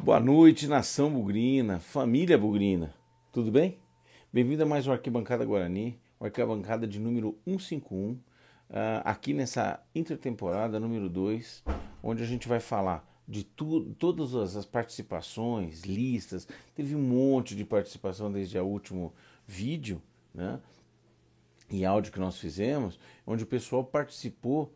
Boa noite, nação bugrina, família bugrina, tudo bem? Bem-vindo a mais um Arquibancada Guarani, o Arquibancada de número 151, uh, ah, aqui nessa intertemporada número 2, onde a gente vai falar de tu, todas as participações, listas, teve um monte de participação desde o último vídeo, né? E áudio que nós fizemos, onde o pessoal participou,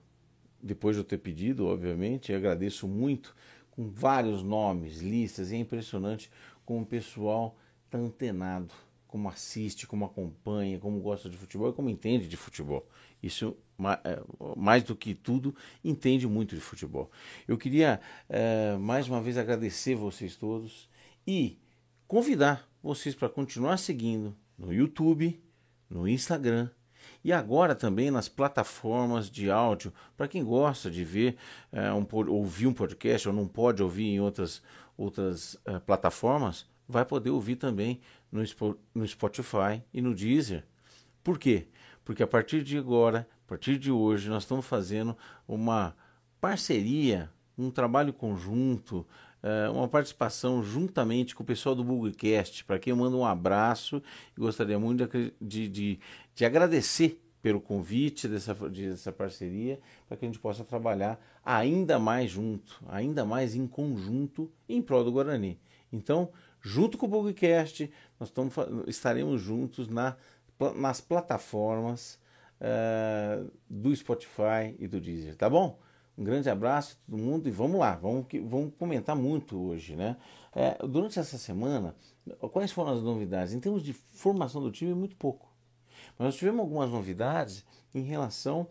depois de eu ter pedido, obviamente, e agradeço muito, com vários nomes, listas, e é impressionante como o pessoal está antenado, como assiste, como acompanha, como gosta de futebol e como entende de futebol. Isso, é, mais do que tudo, entende muito de futebol. Eu queria, é, mais uma vez, agradecer vocês todos e convidar vocês para continuar seguindo no YouTube, no Instagram e agora também nas plataformas de áudio, para quem gosta de ver, é, um, ouvir um podcast ou não pode ouvir em outras, outras é, plataformas, vai poder ouvir também no, no Spotify e no Deezer. Por quê? Porque a partir de agora, a partir de hoje, nós estamos fazendo uma parceria, um trabalho conjunto, é, uma participação juntamente com o pessoal do Bugcast, para quem eu mando um abraço e gostaria muito de, de, de, de agradecer pelo convite dessa, dessa parceria, para que a gente possa trabalhar ainda mais junto, ainda mais em conjunto em prol do Guarani. Então, junto com o Bugcast, nós estamos, estaremos juntos na, nas plataformas uh, do Spotify e do Deezer, tá bom? Um grande abraço a todo mundo e vamos lá, vamos, vamos comentar muito hoje, né? É, durante essa semana, quais foram as novidades? Em termos de formação do time, muito pouco. Mas nós tivemos algumas novidades em relação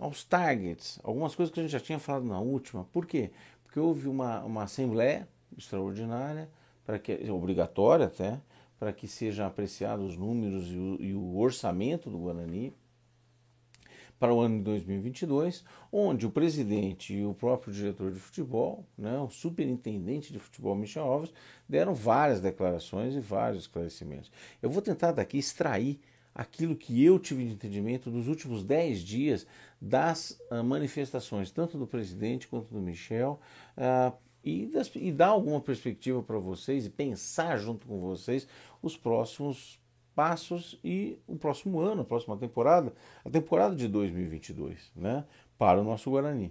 aos targets, algumas coisas que a gente já tinha falado na última. Por quê? Porque houve uma, uma assembleia extraordinária, para que obrigatória até, para que sejam apreciados os números e o, e o orçamento do Guarani para o ano de 2022, onde o presidente e o próprio diretor de futebol, né, o superintendente de futebol Michel Alves, deram várias declarações e vários esclarecimentos. Eu vou tentar daqui extrair aquilo que eu tive de entendimento dos últimos dez dias das uh, manifestações, tanto do presidente quanto do Michel, uh, e, das, e, dar alguma perspectiva para vocês e pensar junto com vocês os próximos passos e o próximo ano, a próxima temporada, a temporada de 2022, né, para o nosso Guarani.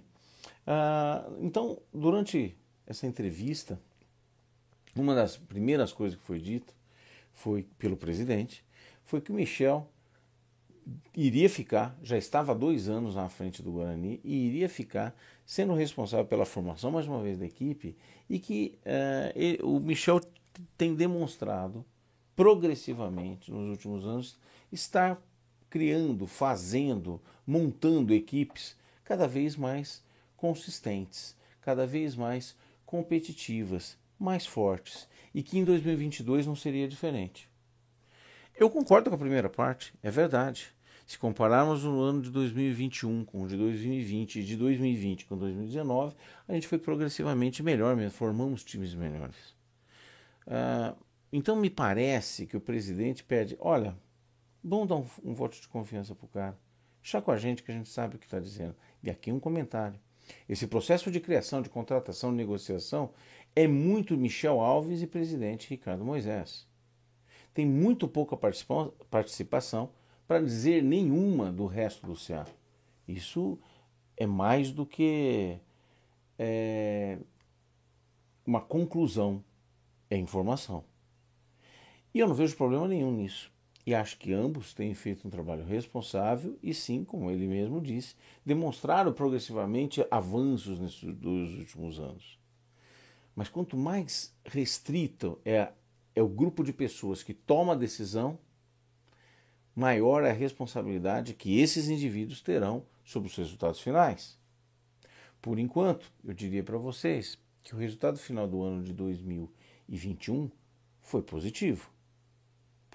Uh, então, durante essa entrevista, uma das primeiras coisas que foi dita foi pelo presidente foi que o Michel iria ficar, já estava há dois anos na frente do Guarani e iria ficar sendo responsável pela formação, mais uma vez, da equipe e que uh, ele, o Michel tem demonstrado progressivamente nos últimos anos estar criando, fazendo, montando equipes cada vez mais consistentes, cada vez mais competitivas, mais fortes e que em 2022 não seria diferente. Eu concordo com a primeira parte, é verdade. Se compararmos o ano de 2021 com o de 2020 e de 2020 com 2019, a gente foi progressivamente melhor, formamos times melhores. Uh, então me parece que o presidente pede: olha, vamos dar um, um voto de confiança para o cara. Deixa com a gente que a gente sabe o que está dizendo. E aqui um comentário. Esse processo de criação, de contratação, de negociação é muito Michel Alves e presidente Ricardo Moisés tem muito pouca participação, para dizer nenhuma do resto do CA. Isso é mais do que é, uma conclusão, é informação. E eu não vejo problema nenhum nisso. E acho que ambos têm feito um trabalho responsável e, sim, como ele mesmo disse, demonstraram progressivamente avanços nesses dois últimos anos. Mas quanto mais restrito é é o grupo de pessoas que toma a decisão, maior é a responsabilidade que esses indivíduos terão sobre os resultados finais. Por enquanto, eu diria para vocês que o resultado final do ano de 2021 foi positivo.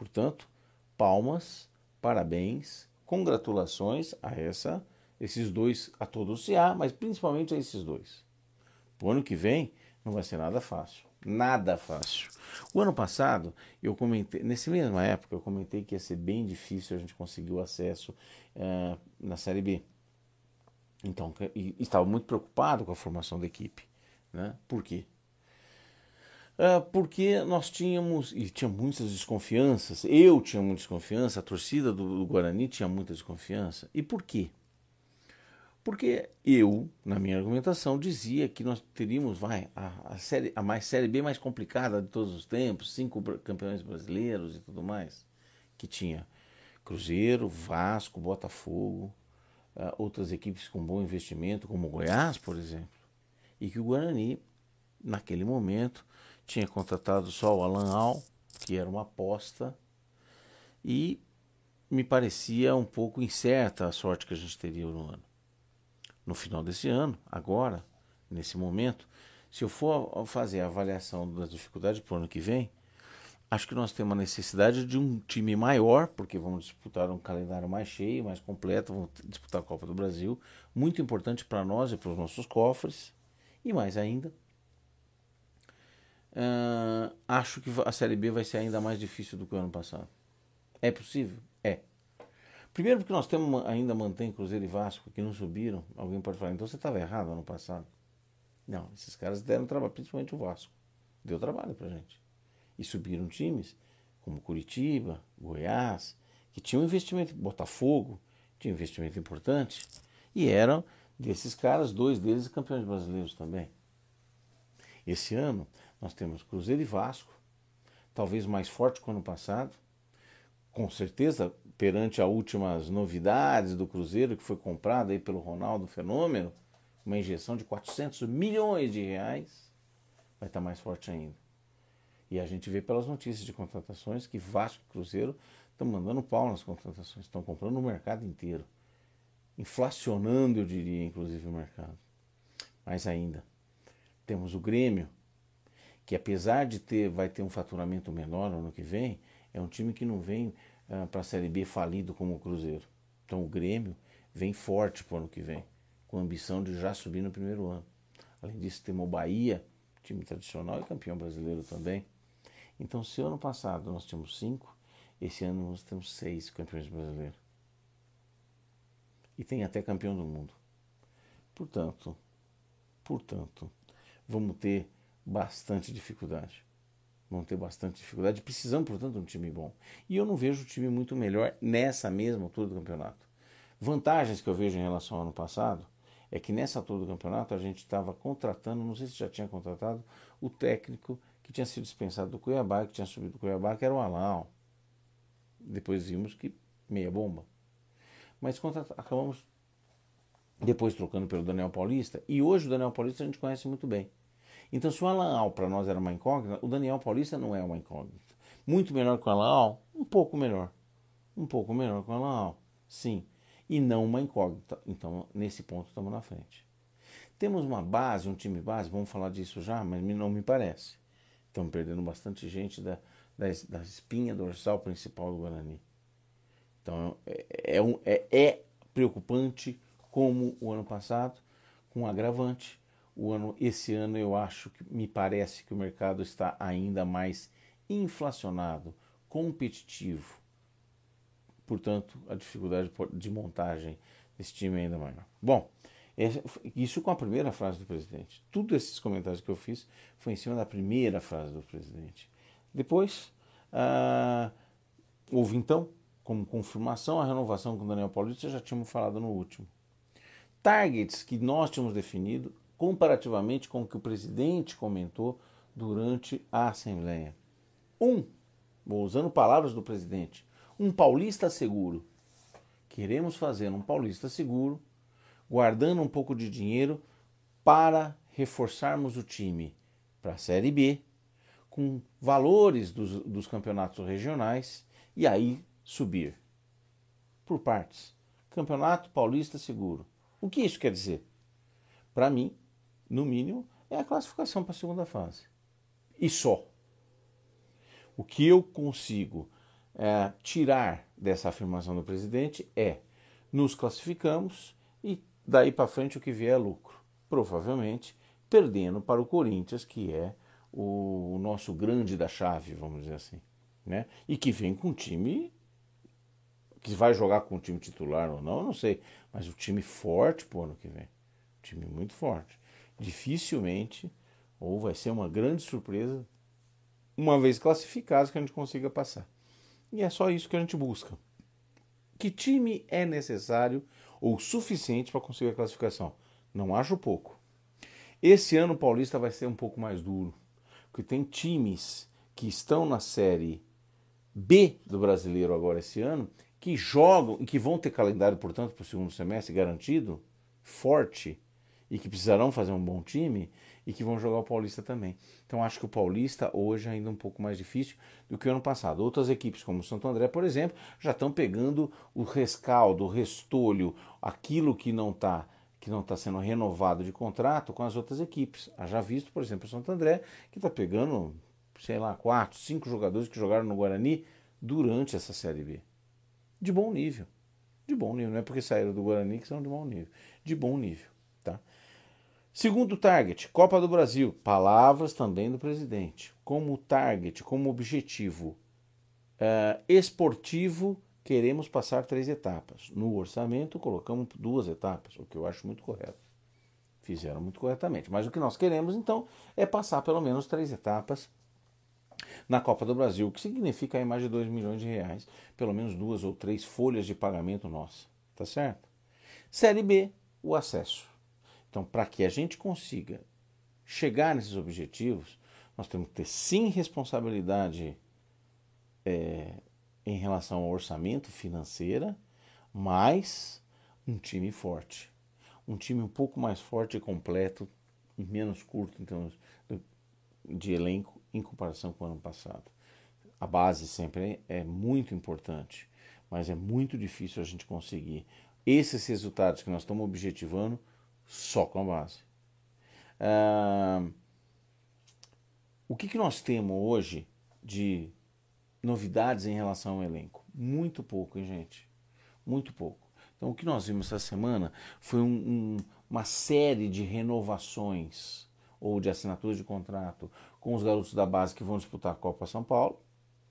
Portanto, palmas, parabéns, congratulações a essa, esses dois, a todo o CA, mas principalmente a esses dois. O ano que vem não vai ser nada fácil. Nada fácil. O ano passado, eu comentei, nessa mesma época, eu comentei que ia ser bem difícil a gente conseguir o acesso uh, na Série B. Então, e, estava muito preocupado com a formação da equipe. Né? Por quê? Uh, porque nós tínhamos, e tinha muitas desconfianças, eu tinha muita desconfiança, a torcida do, do Guarani tinha muita desconfiança. E por quê? Porque eu, na minha argumentação, dizia que nós teríamos vai, a, a, série, a mais série B mais complicada de todos os tempos, cinco campeões brasileiros e tudo mais, que tinha Cruzeiro, Vasco, Botafogo, uh, outras equipes com bom investimento, como Goiás, por exemplo, e que o Guarani, naquele momento, tinha contratado só o Alan Al, que era uma aposta, e me parecia um pouco incerta a sorte que a gente teria no ano. No final desse ano, agora, nesse momento, se eu for fazer a avaliação das dificuldades para o ano que vem, acho que nós temos uma necessidade de um time maior, porque vamos disputar um calendário mais cheio, mais completo, vamos disputar a Copa do Brasil, muito importante para nós e para os nossos cofres, e mais ainda, uh, acho que a Série B vai ser ainda mais difícil do que o ano passado. É possível? É. Primeiro porque nós temos ainda mantém Cruzeiro e Vasco que não subiram. Alguém pode falar, então você estava errado ano passado. Não, esses caras deram trabalho, principalmente o Vasco. Deu trabalho pra gente. E subiram times como Curitiba, Goiás, que tinham investimento, Botafogo, tinha investimento importante, e eram desses caras, dois deles campeões brasileiros também. Esse ano nós temos Cruzeiro e Vasco, talvez mais forte que o ano passado, com certeza perante as últimas novidades do Cruzeiro, que foi comprado aí pelo Ronaldo Fenômeno, uma injeção de 400 milhões de reais, vai estar mais forte ainda. E a gente vê pelas notícias de contratações que Vasco e Cruzeiro estão mandando pau nas contratações, estão comprando o mercado inteiro, inflacionando, eu diria, inclusive o mercado. Mais ainda, temos o Grêmio, que apesar de ter, vai ter um faturamento menor no ano que vem, é um time que não vem uh, para a Série B falido como o Cruzeiro. Então o Grêmio vem forte para o ano que vem, com a ambição de já subir no primeiro ano. Além disso, temos o Bahia, time tradicional e campeão brasileiro também. Então, se ano passado nós tínhamos cinco, esse ano nós temos seis campeões brasileiros. E tem até campeão do mundo. Portanto, portanto, vamos ter bastante dificuldade vão ter bastante dificuldade. Precisamos, portanto, de um time bom. E eu não vejo o time muito melhor nessa mesma altura do campeonato. Vantagens que eu vejo em relação ao ano passado é que nessa altura do campeonato a gente estava contratando, não sei se já tinha contratado, o técnico que tinha sido dispensado do Cuiabá, que tinha subido do Cuiabá, que era o Alau. Depois vimos que meia bomba. Mas acabamos depois trocando pelo Daniel Paulista, e hoje o Daniel Paulista a gente conhece muito bem. Então, se o Alan Al para nós era uma incógnita, o Daniel Paulista não é uma incógnita. Muito melhor que o Alan Al? Um pouco melhor. Um pouco melhor que o Alan Al, sim. E não uma incógnita. Então, nesse ponto, estamos na frente. Temos uma base, um time base, vamos falar disso já, mas não me parece. Estamos perdendo bastante gente da, da, da espinha dorsal principal do Guarani. Então, é, é, é, é preocupante como o ano passado, com um agravante o ano, esse ano eu acho que me parece que o mercado está ainda mais inflacionado, competitivo. Portanto, a dificuldade de montagem desse time é ainda maior. Bom, isso com a primeira frase do presidente. Tudo esses comentários que eu fiz foi em cima da primeira frase do presidente. Depois, ah, houve então, como confirmação, a renovação com o Daniel Paulista, já tínhamos falado no último. Targets que nós tínhamos definido comparativamente com o que o presidente comentou durante a Assembleia. Um, usando palavras do presidente, um paulista seguro. Queremos fazer um paulista seguro, guardando um pouco de dinheiro para reforçarmos o time para a Série B, com valores dos, dos campeonatos regionais e aí subir. Por partes. Campeonato Paulista Seguro. O que isso quer dizer? Para mim, no mínimo, é a classificação para a segunda fase. E só. O que eu consigo é, tirar dessa afirmação do presidente é: nos classificamos e daí para frente o que vier é lucro. Provavelmente perdendo para o Corinthians, que é o nosso grande da chave, vamos dizer assim. Né? E que vem com um time que vai jogar com o time titular ou não, não sei. Mas o time forte pro ano que vem. time muito forte dificilmente, ou vai ser uma grande surpresa, uma vez classificados, que a gente consiga passar. E é só isso que a gente busca. Que time é necessário ou suficiente para conseguir a classificação? Não acho pouco. Esse ano o Paulista vai ser um pouco mais duro, porque tem times que estão na série B do brasileiro agora esse ano, que jogam e que vão ter calendário, portanto, para o segundo semestre garantido, forte, e que precisarão fazer um bom time, e que vão jogar o Paulista também. Então acho que o Paulista hoje é ainda um pouco mais difícil do que o ano passado. Outras equipes, como o Santo André, por exemplo, já estão pegando o rescaldo, o restolho, aquilo que não está que não está sendo renovado de contrato com as outras equipes. Já visto, por exemplo, o Santo André, que está pegando, sei lá, quatro, cinco jogadores que jogaram no Guarani durante essa Série B. De bom nível. De bom nível. Não é porque saíram do Guarani que são de bom nível. De bom nível. Segundo target, Copa do Brasil. Palavras também do presidente. Como target, como objetivo uh, esportivo, queremos passar três etapas. No orçamento, colocamos duas etapas, o que eu acho muito correto. Fizeram muito corretamente. Mas o que nós queremos, então, é passar pelo menos três etapas na Copa do Brasil, o que significa aí mais de 2 milhões de reais, pelo menos duas ou três folhas de pagamento nossa. Tá certo? Série B, o acesso. Então, para que a gente consiga chegar nesses objetivos, nós temos que ter sim responsabilidade é, em relação ao orçamento financeira, mas um time forte. Um time um pouco mais forte e completo e menos curto em termos de elenco em comparação com o ano passado. A base sempre é muito importante, mas é muito difícil a gente conseguir esses resultados que nós estamos objetivando só com a base. Ah, o que, que nós temos hoje de novidades em relação ao elenco? Muito pouco, hein, gente? Muito pouco. Então, o que nós vimos essa semana foi um, um, uma série de renovações ou de assinaturas de contrato com os garotos da base que vão disputar a Copa São Paulo.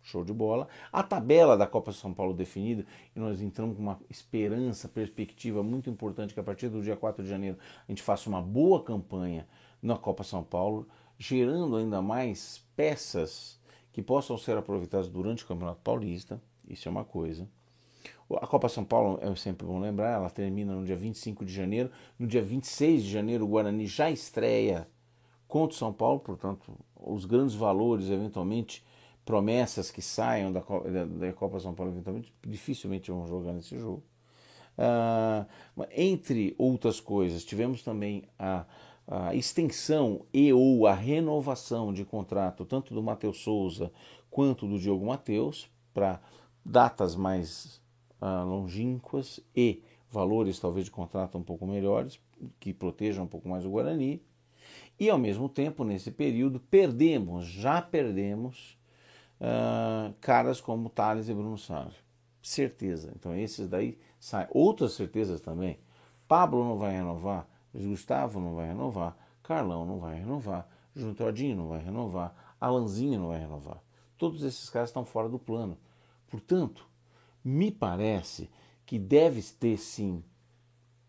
Show de bola. A tabela da Copa São Paulo definida, e nós entramos com uma esperança, perspectiva muito importante que a partir do dia 4 de janeiro a gente faça uma boa campanha na Copa São Paulo, gerando ainda mais peças que possam ser aproveitadas durante o Campeonato Paulista. Isso é uma coisa. A Copa São Paulo, é sempre bom lembrar, ela termina no dia 25 de janeiro. No dia 26 de janeiro, o Guarani já estreia contra o São Paulo, portanto, os grandes valores, eventualmente, promessas que saiam da, da, da Copa São Paulo, eventualmente, dificilmente vão jogar nesse jogo. Uh, entre outras coisas, tivemos também a, a, extensão e ou a renovação de contrato tanto do Matheus Souza quanto do Diogo Matheus para datas mais uh, longínquas e valores talvez de contrato um pouco melhores, que protejam um pouco mais o Guarani. E ao mesmo tempo, nesse período, perdemos, já perdemos, uh, caras como Thales e Bruno Sávio. Certeza. Então esses daí saem. Outras certezas também. Pablo não vai renovar, Gustavo não vai renovar, Carlão não vai renovar, Júnior não vai renovar, Alanzinho não vai renovar. Todos esses caras estão fora do plano. Portanto, me parece que deve ter sim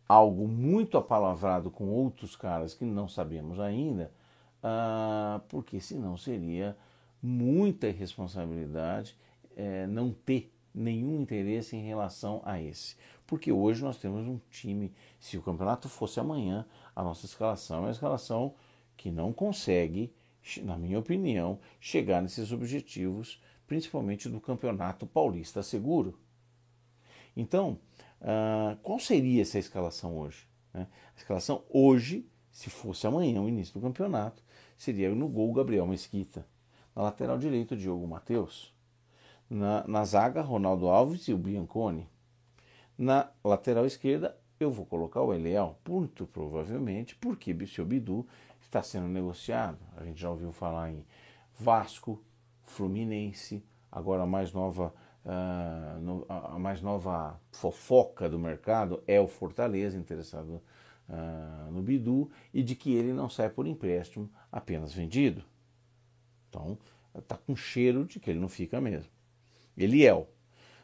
algo muito apalavrado com outros caras que não sabemos ainda, ah, porque senão seria muita irresponsabilidade é, não ter nenhum interesse em relação a esse. Porque hoje nós temos um time, se o campeonato fosse amanhã, a nossa escalação é uma escalação que não consegue, na minha opinião, chegar nesses objetivos, principalmente do campeonato paulista seguro. Então, Uh, qual seria essa escalação hoje? Né? A escalação hoje, se fosse amanhã o início do campeonato, seria no gol Gabriel Mesquita. Na lateral direito, Diogo Matheus. Na, na zaga, Ronaldo Alves e o Bianconi. Na lateral esquerda, eu vou colocar o Eliel, muito provavelmente, porque o Bidu está sendo negociado. A gente já ouviu falar em Vasco, Fluminense, agora a mais nova Uh, no, a mais nova fofoca do mercado é o Fortaleza interessado uh, no Bidu e de que ele não sai por empréstimo apenas vendido. Então está com cheiro de que ele não fica mesmo. Eliel.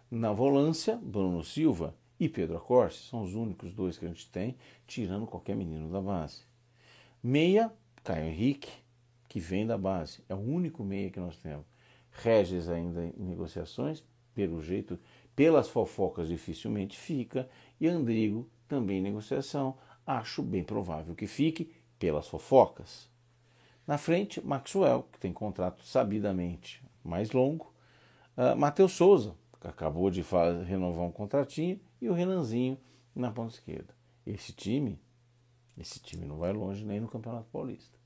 Na volância, Bruno Silva e Pedro Acorce são os únicos dois que a gente tem, tirando qualquer menino da base. Meia, Caio Henrique, que vem da base. É o único meia que nós temos. Regis ainda em negociações, pelo jeito, pelas fofocas dificilmente fica, e Andrigo também em negociação, acho bem provável que fique pelas fofocas. Na frente, Maxwell, que tem contrato sabidamente mais longo, uh, Matheus Souza, que acabou de renovar um contratinho, e o Renanzinho na ponta esquerda. Esse time, esse time não vai longe nem no Campeonato Paulista.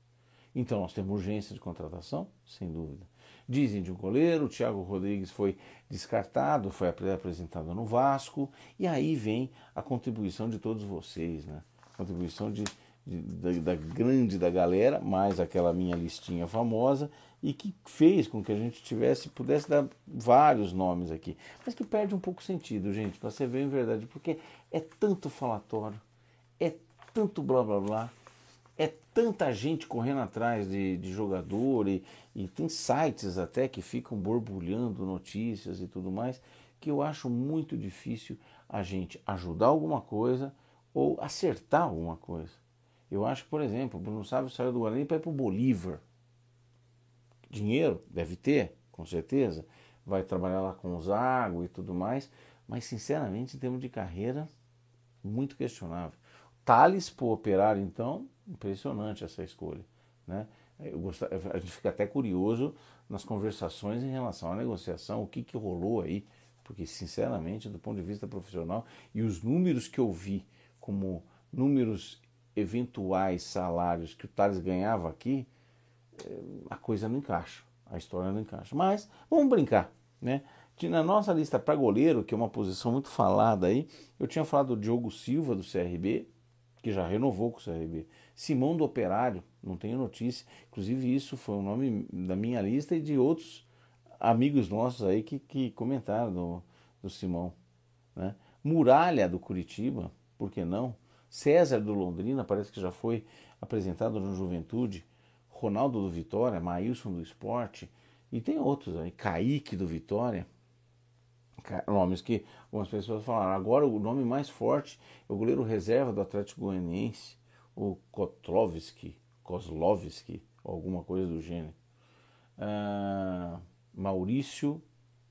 Então nós temos urgência de contratação, sem dúvida. Dizem de um goleiro, o Thiago Rodrigues foi descartado, foi apresentado no Vasco, e aí vem a contribuição de todos vocês, né? Contribuição de, de da, da, grande da galera, mais aquela minha listinha famosa, e que fez com que a gente tivesse, pudesse dar vários nomes aqui, mas que perde um pouco sentido, gente, para você ver em verdade, porque é tanto falatório, é tanto blá blá blá, é tanta gente correndo atrás de, de jogador e, e tem sites até que ficam borbulhando notícias e tudo mais, que eu acho muito difícil a gente ajudar alguma coisa ou acertar alguma coisa. Eu acho que, por exemplo, o Bruno Sávio saiu do Guarani para ir para o Bolívar. Dinheiro? Deve ter, com certeza. Vai trabalhar lá com o Zago e tudo mais. Mas, sinceramente, em termos de carreira, muito questionável. Thales para o operário, então, impressionante essa escolha. Né? Gost... A gente fica até curioso nas conversações em relação à negociação, o que, que rolou aí, porque, sinceramente, do ponto de vista profissional, e os números que eu vi como números eventuais salários que o Thales ganhava aqui, a coisa não encaixa, a história não encaixa. Mas vamos brincar, né? Na nossa lista para goleiro, que é uma posição muito falada aí, eu tinha falado do Diogo Silva do CRB, que já renovou com o CRB. Simão do Operário, não tenho notícia. Inclusive, isso foi o nome da minha lista e de outros amigos nossos aí que, que comentaram do, do Simão. Né? Muralha do Curitiba, por que não? César do Londrina, parece que já foi apresentado no Juventude. Ronaldo do Vitória, Maílson do Esporte, e tem outros aí, Kaique do Vitória, nomes que algumas pessoas falaram. Agora o nome mais forte é o goleiro reserva do Atlético Goianiense, o Kotlovski, Kozlovski, alguma coisa do gênero. Ah, Maurício,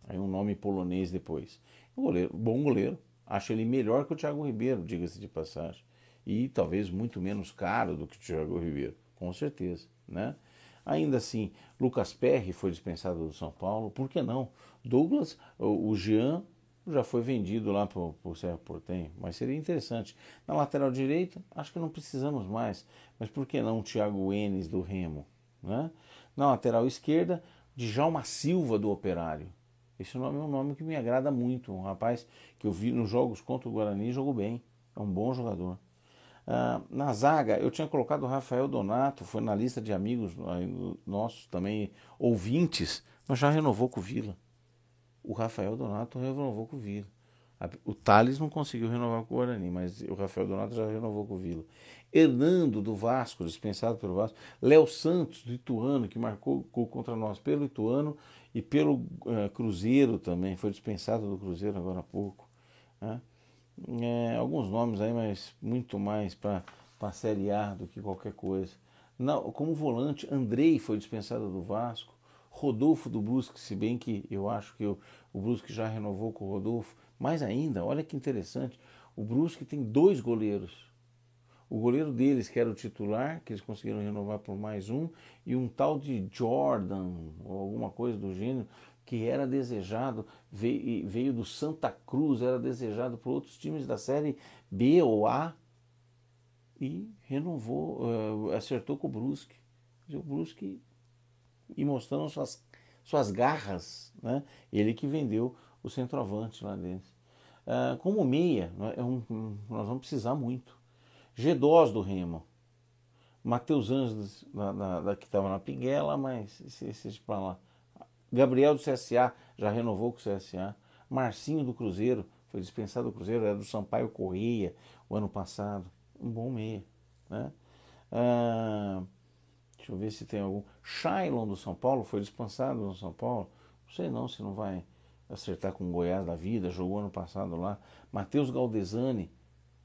aí um nome polonês depois. Um goleiro, bom goleiro, acho ele melhor que o Thiago Ribeiro, diga-se de passagem. E talvez muito menos caro do que o Thiago Ribeiro, com certeza né? Ainda assim, Lucas Perry foi dispensado do São Paulo, por que não? Douglas, o Jean já foi vendido lá para o Serra Portem, mas seria interessante. Na lateral direita, acho que não precisamos mais, mas por que não o Thiago Enes do Remo? Né? Na lateral esquerda, Djalma Silva do Operário. Esse nome é um nome que me agrada muito, um rapaz que eu vi nos jogos contra o Guarani jogou bem, é um bom jogador. Ah, na zaga, eu tinha colocado o Rafael Donato, foi na lista de amigos nossos também, ouvintes, mas já renovou com o Vila. O Rafael Donato renovou com o Vila. O Thales não conseguiu renovar com o Guarani, mas o Rafael Donato já renovou com o Vila. Hernando do Vasco, dispensado pelo Vasco. Léo Santos do Ituano, que marcou contra nós pelo Ituano e pelo uh, Cruzeiro também, foi dispensado do Cruzeiro agora há pouco. Né? É, alguns nomes aí, mas muito mais para a Série A do que qualquer coisa. Não, como volante, Andrei foi dispensado do Vasco, Rodolfo do Brusque, se bem que eu acho que o, o Brusque já renovou com o Rodolfo. Mais ainda, olha que interessante, o Brusque tem dois goleiros. O goleiro deles, que era o titular, que eles conseguiram renovar por mais um, e um tal de Jordan, ou alguma coisa do gênero, que era desejado, veio, veio do Santa Cruz, era desejado por outros times da série B ou A e renovou, uh, acertou com o Brusque. O Brusque e mostrando suas, suas garras, né? Ele que vendeu o centroavante lá dentro. Uh, como meia, é um, um, nós vamos precisar muito. G2 do Remo. Matheus Anjos, da, da, da, que estava na Pinguela, mas esse, esse para lá. Gabriel do CSA já renovou com o CSA. Marcinho do Cruzeiro foi dispensado do Cruzeiro, era do Sampaio Correia o ano passado. Um bom meia. Né? Ah, deixa eu ver se tem algum. Shailon do São Paulo foi dispensado no São Paulo. Não sei não se não vai acertar com o Goiás da vida, jogou ano passado lá. Matheus Galdesani,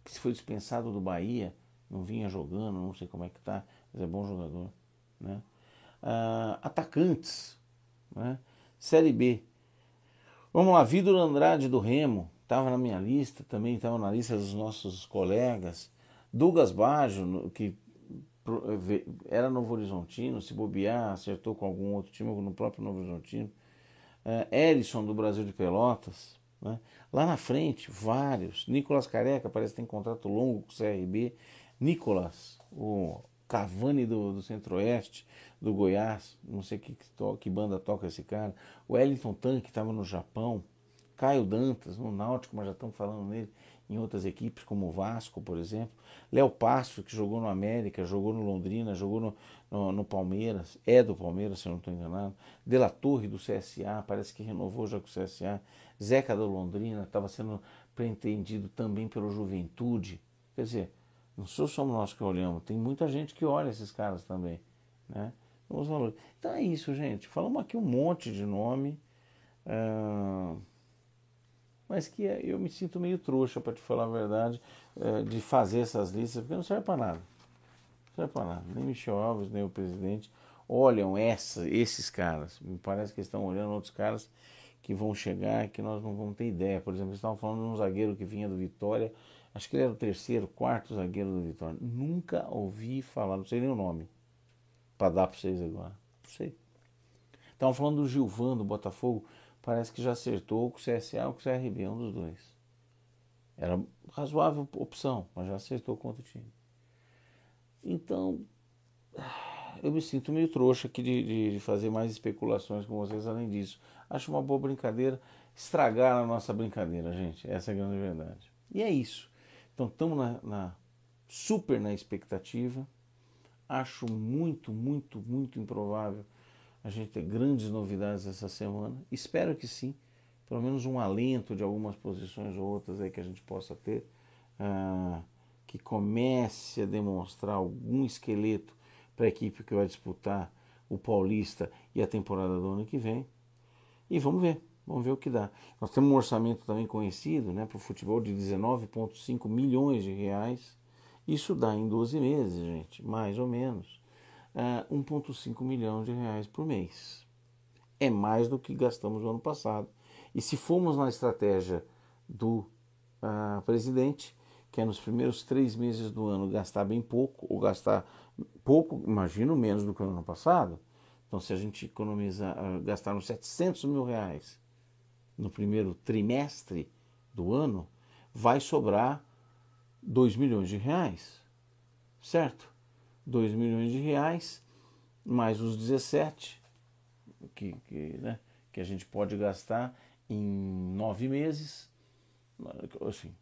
que foi dispensado do Bahia, não vinha jogando, não sei como é que tá, mas é bom jogador. Né? uh, atacantes. Né? Série B. Vamos lá, Vitor Andrade do Remo, estava na minha lista também, estava na lista dos nossos colegas. Douglas Baggio, que era Novo Horizontino, se bobear, acertou com algum outro time, no próprio Novo Horizontino. Uh, Ellison do Brasil de Pelotas. Né? Lá na frente, vários. Nicolas Careca parece que tem contrato longo com o CRB. Nicolas, o Cavani do, do Centro-Oeste, do Goiás, não sei que, que, que, banda toca esse cara. O Wellington Tan, que estava no Japão. Caio Dantas, no Náutico, mas já estamos falando nele em outras equipes, como o Vasco, por exemplo. Léo Passo, que jogou no América, jogou no Londrina, jogou no, no, no, Palmeiras, é do Palmeiras, se eu não estou enganado. De La Torre, do CSA, parece que renovou já com o CSA. Zeca do Londrina, estava sendo pretendido também pelo Juventude. Quer dizer, não sou só nós que olhamos, tem muita gente que olha esses caras também. Né? Então é isso, gente. Falamos aqui um monte de nome. Uh mas que é, eu me sinto meio trouxa, para te falar a verdade, é, de fazer essas listas, porque não serve para nada. Não serve para nada. Nem Michel Alves, nem o presidente olham essa, esses caras. Me parece que estão olhando outros caras que vão chegar que nós não vamos ter ideia. Por exemplo, estavam falando de um zagueiro que vinha do Vitória, acho que ele era o terceiro, quarto zagueiro do Vitória. Nunca ouvi falar, não sei nem o nome, para dar para vocês agora. Não sei. Estavam falando do Gilvan do Botafogo parece que já acertou com o CSA ou com o CRB, um dos dois. Era razoável opção, mas já acertou contra o time. Então, eu me sinto meio trouxa aqui de, de, fazer mais especulações com vocês além disso. Acho uma boa brincadeira estragar a nossa brincadeira, gente. Essa é a grande verdade. E é isso. Então, estamos na, na super na expectativa. Acho muito, muito, muito improvável a gente ter grandes novidades essa semana. Espero que sim, pelo menos um alento de algumas posições ou outras aí que a gente possa ter, uh, que comece a demonstrar algum esqueleto para a equipe que vai disputar o Paulista e a temporada do ano que vem. E vamos ver, vamos ver o que dá. Nós temos um orçamento também conhecido né, para o futebol de 19,5 milhões de reais. Isso dá em 12 meses, gente, mais ou menos uh, 1,5 milhão de reais por mês. É mais do que gastamos no ano passado. E se formos na estratégia do uh, presidente, que é nos primeiros três meses do ano gastar bem pouco, ou gastar pouco, imagino menos do que no ano passado. Então, se a gente economizar, uh, gastar uns 700 mil reais no primeiro trimestre do ano, vai sobrar 2 milhões de reais, certo? 2 milhões de reais, mais os 17 que, que, né, que a gente pode gastar em nove meses. Assim,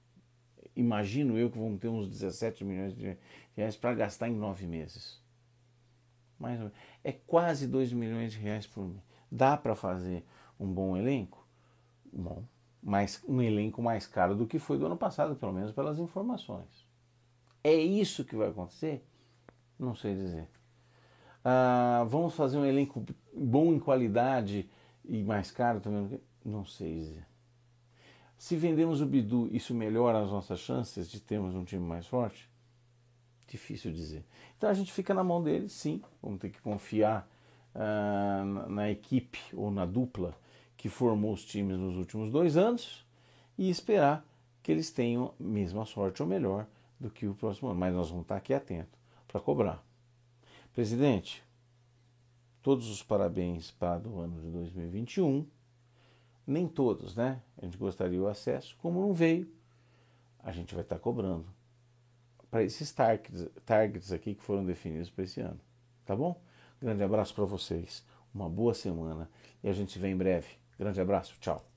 imagino eu que vamos ter uns 17 milhões de reais para gastar em nove meses. Mais é quase 2 milhões de reais por mês. Dá para fazer um bom elenco? Bom, mas um elenco mais caro do que foi do ano passado, pelo menos pelas informações. É isso que vai acontecer? Não sei dizer. Ah, vamos fazer um elenco bom em qualidade e mais caro também? Não sei dizer. Se vendemos o Bidu, isso melhora as nossas chances de termos um time mais forte? Difícil dizer. Então a gente fica na mão deles, sim. Vamos ter que confiar ah, na equipe ou na dupla que formou os times nos últimos dois anos e esperar que eles tenham a mesma sorte ou melhor do que o próximo ano. Mas nós vamos estar aqui atentos para cobrar. Presidente, todos os parabéns para o ano de 2021. Nem todos, né? A gente gostaria o acesso. Como não veio, a gente vai estar cobrando para esses targets, targets aqui que foram definidos para esse ano. Tá bom? Grande abraço para vocês. Uma boa semana e a gente se vê em breve. Grande abraço. Tchau.